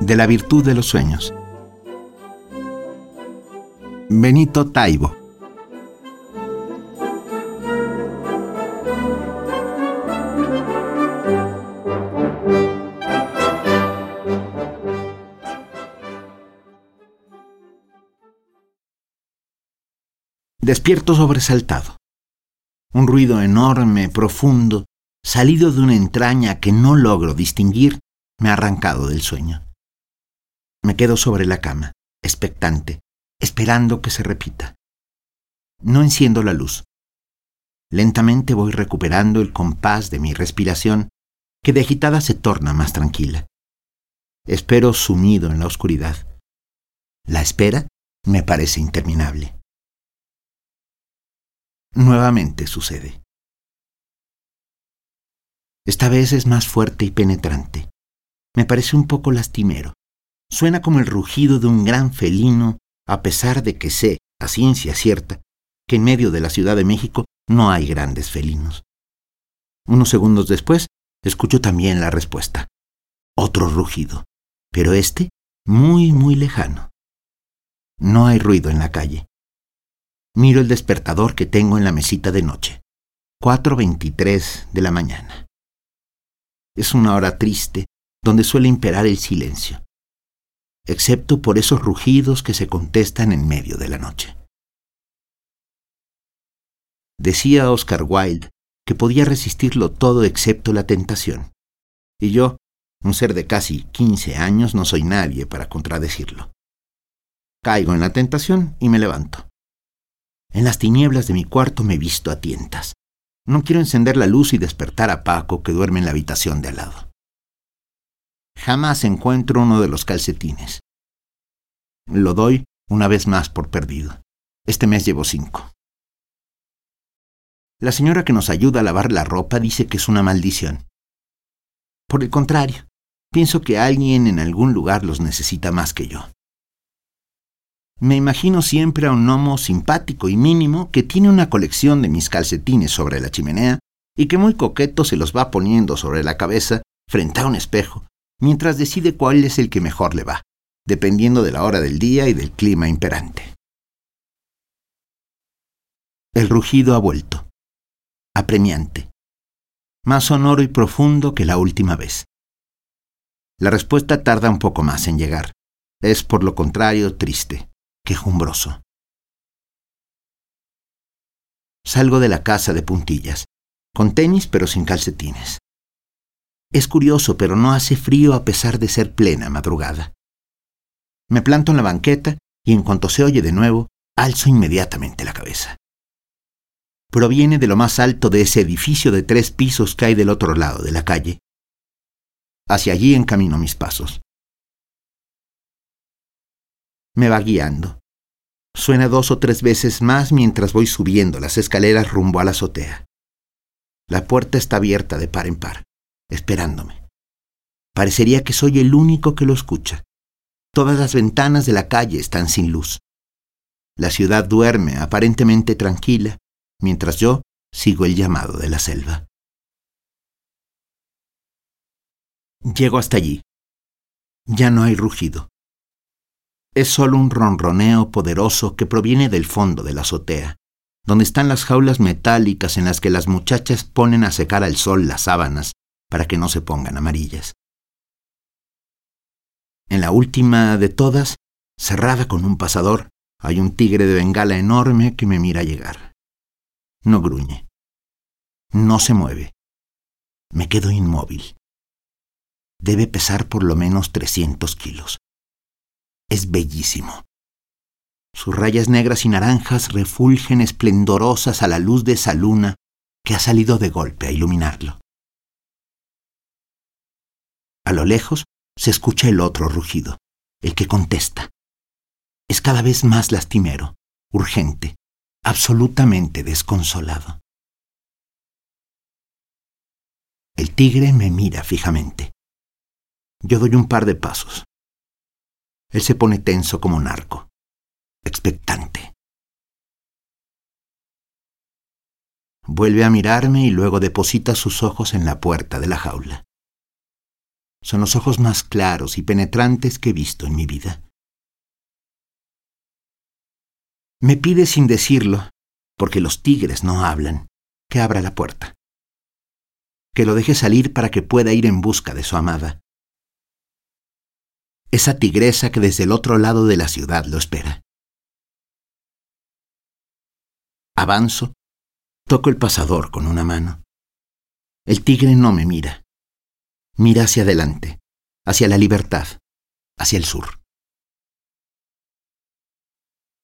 De la virtud de los sueños. Benito Taibo. Despierto sobresaltado. Un ruido enorme, profundo, salido de una entraña que no logro distinguir, me ha arrancado del sueño. Me quedo sobre la cama, expectante, esperando que se repita. No enciendo la luz. Lentamente voy recuperando el compás de mi respiración, que de agitada se torna más tranquila. Espero sumido en la oscuridad. La espera me parece interminable. Nuevamente sucede. Esta vez es más fuerte y penetrante. Me parece un poco lastimero. Suena como el rugido de un gran felino, a pesar de que sé, a ciencia cierta, que en medio de la Ciudad de México no hay grandes felinos. Unos segundos después, escucho también la respuesta. Otro rugido, pero este muy, muy lejano. No hay ruido en la calle. Miro el despertador que tengo en la mesita de noche. 4.23 de la mañana. Es una hora triste donde suele imperar el silencio, excepto por esos rugidos que se contestan en medio de la noche. Decía Oscar Wilde que podía resistirlo todo excepto la tentación, y yo, un ser de casi 15 años, no soy nadie para contradecirlo. Caigo en la tentación y me levanto. En las tinieblas de mi cuarto me visto a tientas. No quiero encender la luz y despertar a Paco, que duerme en la habitación de al lado. Jamás encuentro uno de los calcetines. Lo doy una vez más por perdido. Este mes llevo cinco. La señora que nos ayuda a lavar la ropa dice que es una maldición. Por el contrario, pienso que alguien en algún lugar los necesita más que yo. Me imagino siempre a un gnomo simpático y mínimo que tiene una colección de mis calcetines sobre la chimenea y que muy coqueto se los va poniendo sobre la cabeza frente a un espejo, mientras decide cuál es el que mejor le va, dependiendo de la hora del día y del clima imperante. El rugido ha vuelto, apremiante, más sonoro y profundo que la última vez. La respuesta tarda un poco más en llegar. Es por lo contrario triste quejumbroso. Salgo de la casa de puntillas, con tenis pero sin calcetines. Es curioso, pero no hace frío a pesar de ser plena madrugada. Me planto en la banqueta y en cuanto se oye de nuevo, alzo inmediatamente la cabeza. Proviene de lo más alto de ese edificio de tres pisos que hay del otro lado de la calle. Hacia allí encamino mis pasos me va guiando. Suena dos o tres veces más mientras voy subiendo las escaleras rumbo a la azotea. La puerta está abierta de par en par, esperándome. Parecería que soy el único que lo escucha. Todas las ventanas de la calle están sin luz. La ciudad duerme aparentemente tranquila, mientras yo sigo el llamado de la selva. Llego hasta allí. Ya no hay rugido es solo un ronroneo poderoso que proviene del fondo de la azotea, donde están las jaulas metálicas en las que las muchachas ponen a secar al sol las sábanas para que no se pongan amarillas. En la última de todas, cerrada con un pasador, hay un tigre de bengala enorme que me mira llegar. No gruñe. No se mueve. Me quedo inmóvil. Debe pesar por lo menos 300 kilos es bellísimo. Sus rayas negras y naranjas refulgen esplendorosas a la luz de esa luna que ha salido de golpe a iluminarlo. A lo lejos se escucha el otro rugido, el que contesta. Es cada vez más lastimero, urgente, absolutamente desconsolado. El tigre me mira fijamente. Yo doy un par de pasos. Él se pone tenso como un arco, expectante. Vuelve a mirarme y luego deposita sus ojos en la puerta de la jaula. Son los ojos más claros y penetrantes que he visto en mi vida. Me pide sin decirlo, porque los tigres no hablan, que abra la puerta. Que lo deje salir para que pueda ir en busca de su amada. Esa tigresa que desde el otro lado de la ciudad lo espera. Avanzo, toco el pasador con una mano. El tigre no me mira. Mira hacia adelante, hacia la libertad, hacia el sur.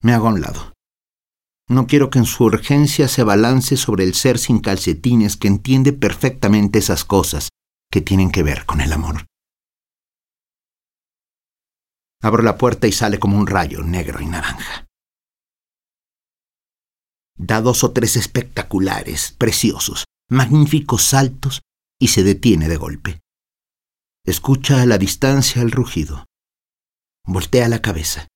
Me hago a un lado. No quiero que en su urgencia se balance sobre el ser sin calcetines que entiende perfectamente esas cosas que tienen que ver con el amor. Abro la puerta y sale como un rayo negro y naranja. Da dos o tres espectaculares, preciosos, magníficos saltos y se detiene de golpe. Escucha a la distancia el rugido. Voltea la cabeza.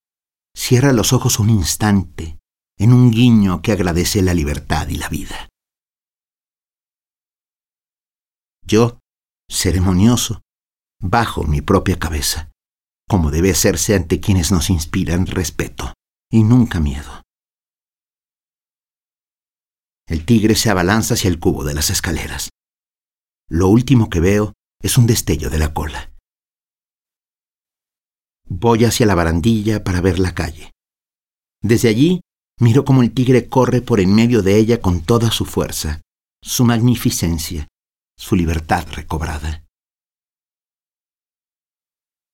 Cierra los ojos un instante en un guiño que agradece la libertad y la vida. Yo, ceremonioso, bajo mi propia cabeza, como debe hacerse ante quienes nos inspiran respeto y nunca miedo. El tigre se abalanza hacia el cubo de las escaleras. Lo último que veo es un destello de la cola. Voy hacia la barandilla para ver la calle. Desde allí miro cómo el tigre corre por en medio de ella con toda su fuerza, su magnificencia, su libertad recobrada.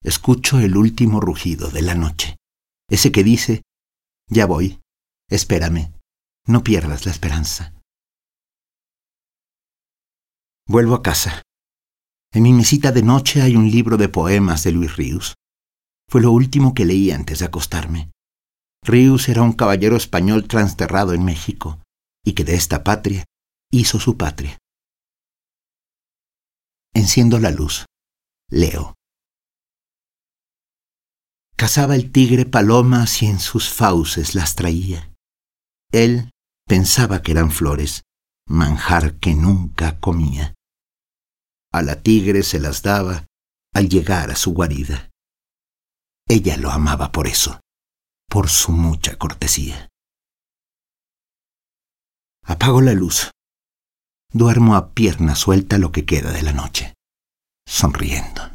Escucho el último rugido de la noche, ese que dice, ya voy, espérame, no pierdas la esperanza. Vuelvo a casa. En mi mesita de noche hay un libro de poemas de Luis Ríos. Fue lo último que leí antes de acostarme. Ríos era un caballero español transterrado en México y que de esta patria hizo su patria. Enciendo la luz. Leo. Cazaba el tigre palomas y en sus fauces las traía. Él pensaba que eran flores, manjar que nunca comía. A la tigre se las daba al llegar a su guarida. Ella lo amaba por eso, por su mucha cortesía. Apago la luz. Duermo a pierna suelta lo que queda de la noche, sonriendo.